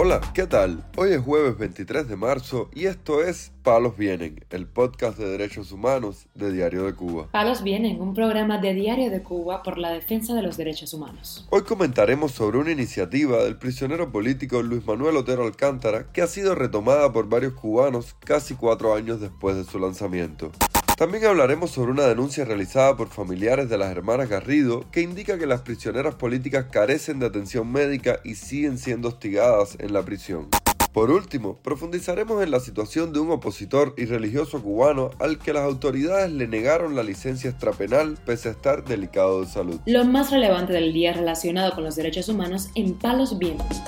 Hola, ¿qué tal? Hoy es jueves 23 de marzo y esto es Palos Vienen, el podcast de derechos humanos de Diario de Cuba. Palos Vienen, un programa de Diario de Cuba por la defensa de los derechos humanos. Hoy comentaremos sobre una iniciativa del prisionero político Luis Manuel Otero Alcántara que ha sido retomada por varios cubanos casi cuatro años después de su lanzamiento. También hablaremos sobre una denuncia realizada por familiares de las hermanas Garrido que indica que las prisioneras políticas carecen de atención médica y siguen siendo hostigadas en la prisión. Por último, profundizaremos en la situación de un opositor y religioso cubano al que las autoridades le negaron la licencia extrapenal pese a estar delicado de salud. Lo más relevante del día relacionado con los derechos humanos en Palos Vientos.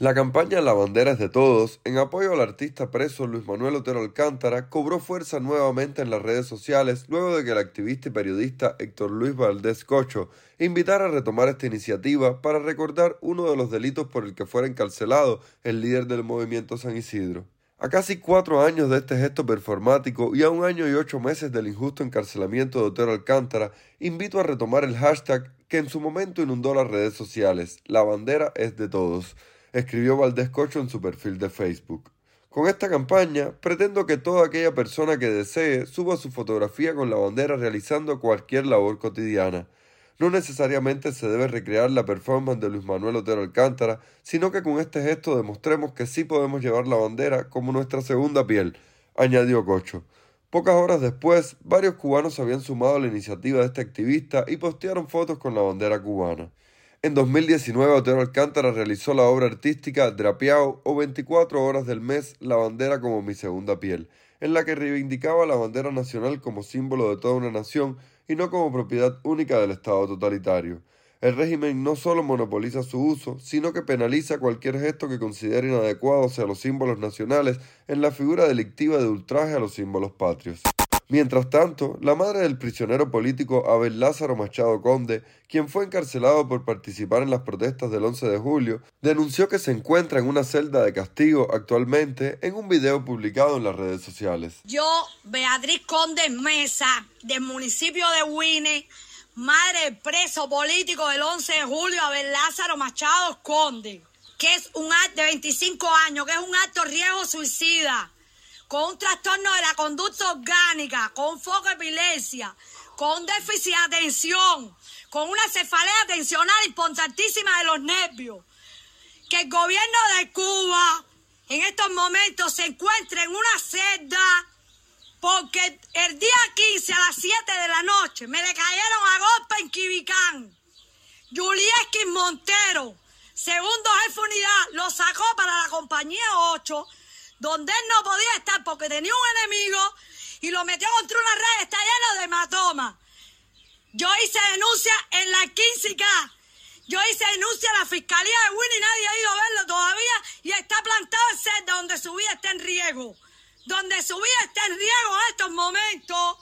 La campaña La bandera es de todos, en apoyo al artista preso Luis Manuel Otero Alcántara, cobró fuerza nuevamente en las redes sociales luego de que el activista y periodista Héctor Luis Valdés Cocho invitara a retomar esta iniciativa para recordar uno de los delitos por el que fuera encarcelado el líder del movimiento San Isidro. A casi cuatro años de este gesto performático y a un año y ocho meses del injusto encarcelamiento de Otero Alcántara, invito a retomar el hashtag que en su momento inundó las redes sociales. La bandera es de todos escribió Valdés Cocho en su perfil de Facebook. Con esta campaña pretendo que toda aquella persona que desee suba su fotografía con la bandera realizando cualquier labor cotidiana. No necesariamente se debe recrear la performance de Luis Manuel Otero Alcántara, sino que con este gesto demostremos que sí podemos llevar la bandera como nuestra segunda piel, añadió Cocho. Pocas horas después, varios cubanos habían sumado a la iniciativa de este activista y postearon fotos con la bandera cubana. En 2019, Otero Alcántara realizó la obra artística Drapeao o 24 horas del mes La bandera como mi segunda piel, en la que reivindicaba la bandera nacional como símbolo de toda una nación y no como propiedad única del Estado totalitario. El régimen no solo monopoliza su uso, sino que penaliza cualquier gesto que considere inadecuado hacia los símbolos nacionales en la figura delictiva de ultraje a los símbolos patrios. Mientras tanto, la madre del prisionero político Abel Lázaro Machado Conde, quien fue encarcelado por participar en las protestas del 11 de julio, denunció que se encuentra en una celda de castigo actualmente en un video publicado en las redes sociales. Yo, Beatriz Conde Mesa, del municipio de Huine, madre del preso político del 11 de julio, Abel Lázaro Machado Conde, que es un acto de 25 años, que es un acto riesgo suicida con un trastorno de la conducta orgánica, con foco epilepsia, con déficit de atención, con una cefalea tensional importantísima de los nervios, que el gobierno de Cuba en estos momentos se encuentra en una celda porque el día 15 a las 7 de la noche me le cayeron a golpe en Quibicán. Julieski Montero, segundo jefe unidad, lo sacó para la compañía 8 donde él no podía estar porque tenía un enemigo y lo metió contra una red, está lleno de hematoma. Yo hice denuncia en la 15K. Yo hice denuncia a la fiscalía de Winnie, nadie ha ido a verlo todavía y está plantado en celda donde su vida está en riesgo. Donde su vida está en riesgo en estos momentos.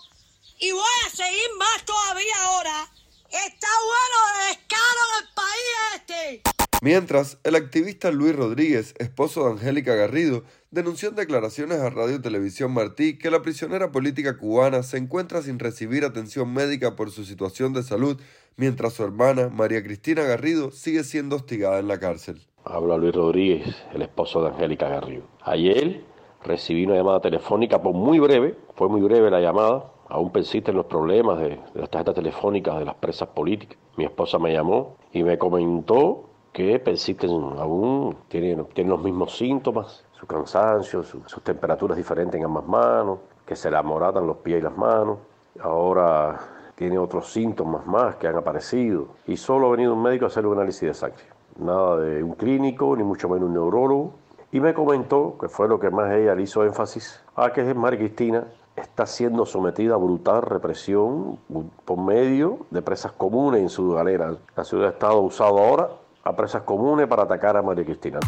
Y voy a seguir más todavía ahora. Está bueno de descaro en el país este. Mientras, el activista Luis Rodríguez, esposo de Angélica Garrido, denunció en declaraciones a Radio Televisión Martí que la prisionera política cubana se encuentra sin recibir atención médica por su situación de salud, mientras su hermana, María Cristina Garrido, sigue siendo hostigada en la cárcel. Habla Luis Rodríguez, el esposo de Angélica Garrido. Ayer recibí una llamada telefónica, por muy breve, fue muy breve la llamada, aún persisten los problemas de, de las tarjetas telefónicas de las presas políticas. Mi esposa me llamó y me comentó que persisten aún, tienen, tienen los mismos síntomas, su cansancio, sus temperaturas diferentes en ambas manos, que se le amoratan los pies y las manos. Ahora tiene otros síntomas más que han aparecido y solo ha venido un médico a hacerle un análisis de sangre. Nada de un clínico, ni mucho menos un neurólogo. Y me comentó, que fue lo que más ella le hizo énfasis, a que María Cristina está siendo sometida a brutal represión por medio de presas comunes en su galera. La ciudad ha estado usado ahora a presas comunes para atacar a María Cristina.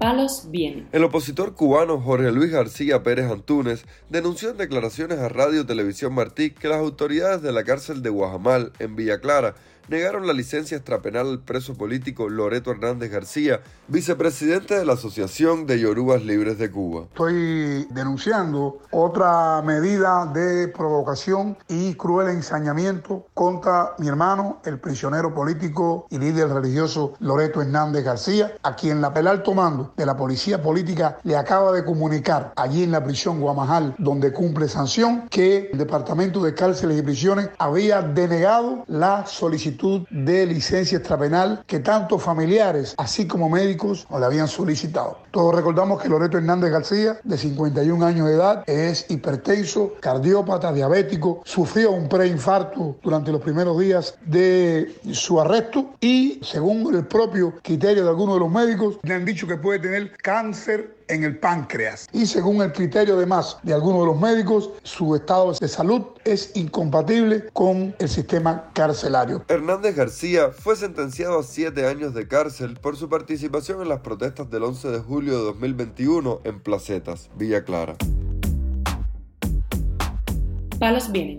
Palos bien. El opositor cubano Jorge Luis García Pérez Antúnez denunció en declaraciones a Radio Televisión Martí que las autoridades de la cárcel de Guajamal, en Villa Clara, negaron la licencia extrapenal al preso político Loreto Hernández García, vicepresidente de la Asociación de Yorubas Libres de Cuba. Estoy denunciando otra medida de provocación y cruel ensañamiento contra mi hermano, el prisionero político y líder religioso Loreto Hernández García, a quien la, el alto mando de la policía política le acaba de comunicar allí en la prisión Guamajal, donde cumple sanción, que el Departamento de Cárceles y Prisiones había denegado la solicitud de licencia extrapenal que tanto familiares, así como médicos, le habían solicitado. Todos recordamos que Loreto Hernández García, de 51 años de edad, es hipertenso, cardiópata, diabético, sufrió un preinfarto durante los primeros días de su arresto y, según el propio criterio de algunos de los médicos, le han dicho que puede tener cáncer en el páncreas. Y según el criterio además de algunos de los médicos, su estado de salud es incompatible con el sistema carcelario. Hernández García fue sentenciado a siete años de cárcel por su participación en las protestas del 11 de julio de 2021 en Placetas, Villa Clara. Palos Vienen,